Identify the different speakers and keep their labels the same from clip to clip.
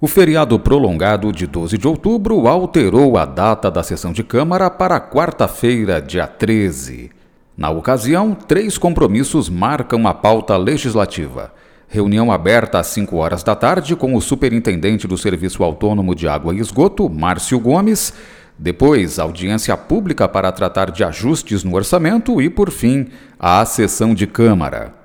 Speaker 1: O feriado prolongado de 12 de outubro alterou a data da sessão de Câmara para quarta-feira, dia 13. Na ocasião, três compromissos marcam a pauta legislativa. Reunião aberta às 5 horas da tarde com o superintendente do Serviço Autônomo de Água e Esgoto, Márcio Gomes. Depois, audiência pública para tratar de ajustes no orçamento e, por fim, a sessão de Câmara.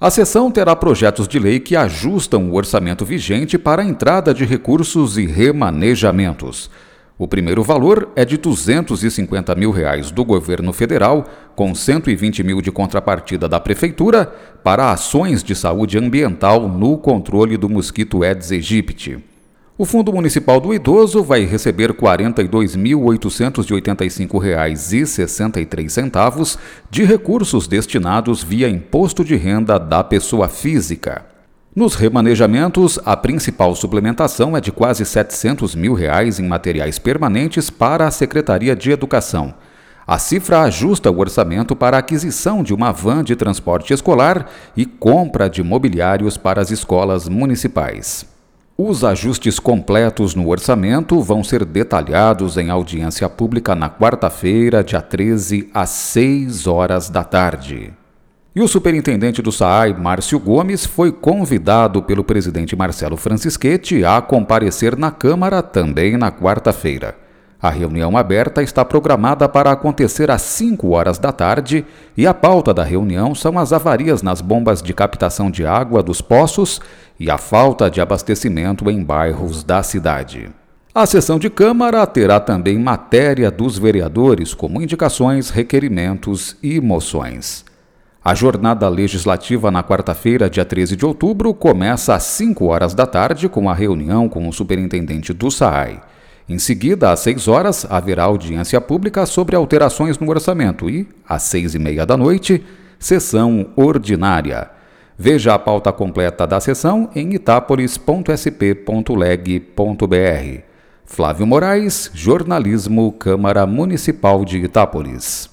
Speaker 1: A sessão terá projetos de lei que ajustam o orçamento vigente para a entrada de recursos e remanejamentos. O primeiro valor é de 250 mil reais do governo federal, com 120 mil de contrapartida da prefeitura, para ações de saúde ambiental no controle do mosquito Aedes aegypti. O Fundo Municipal do Idoso vai receber R$ 42.885,63 de recursos destinados via imposto de renda da pessoa física. Nos remanejamentos, a principal suplementação é de quase 700 mil reais em materiais permanentes para a Secretaria de Educação. A cifra ajusta o orçamento para a aquisição de uma van de transporte escolar e compra de mobiliários para as escolas municipais. Os ajustes completos no orçamento vão ser detalhados em audiência pública na quarta-feira, dia 13, às 6 horas da tarde. E o superintendente do SAAI, Márcio Gomes, foi convidado pelo presidente Marcelo Francischetti a comparecer na Câmara também na quarta-feira. A reunião aberta está programada para acontecer às 5 horas da tarde e a pauta da reunião são as avarias nas bombas de captação de água dos poços e a falta de abastecimento em bairros da cidade. A sessão de Câmara terá também matéria dos vereadores, como indicações, requerimentos e moções. A jornada legislativa na quarta-feira, dia 13 de outubro, começa às 5 horas da tarde com a reunião com o superintendente do SAAI. Em seguida, às 6 horas, haverá audiência pública sobre alterações no orçamento e, às seis e meia da noite, sessão ordinária. Veja a pauta completa da sessão em itapolis.sp.leg.br. Flávio Moraes, Jornalismo, Câmara Municipal de Itápolis.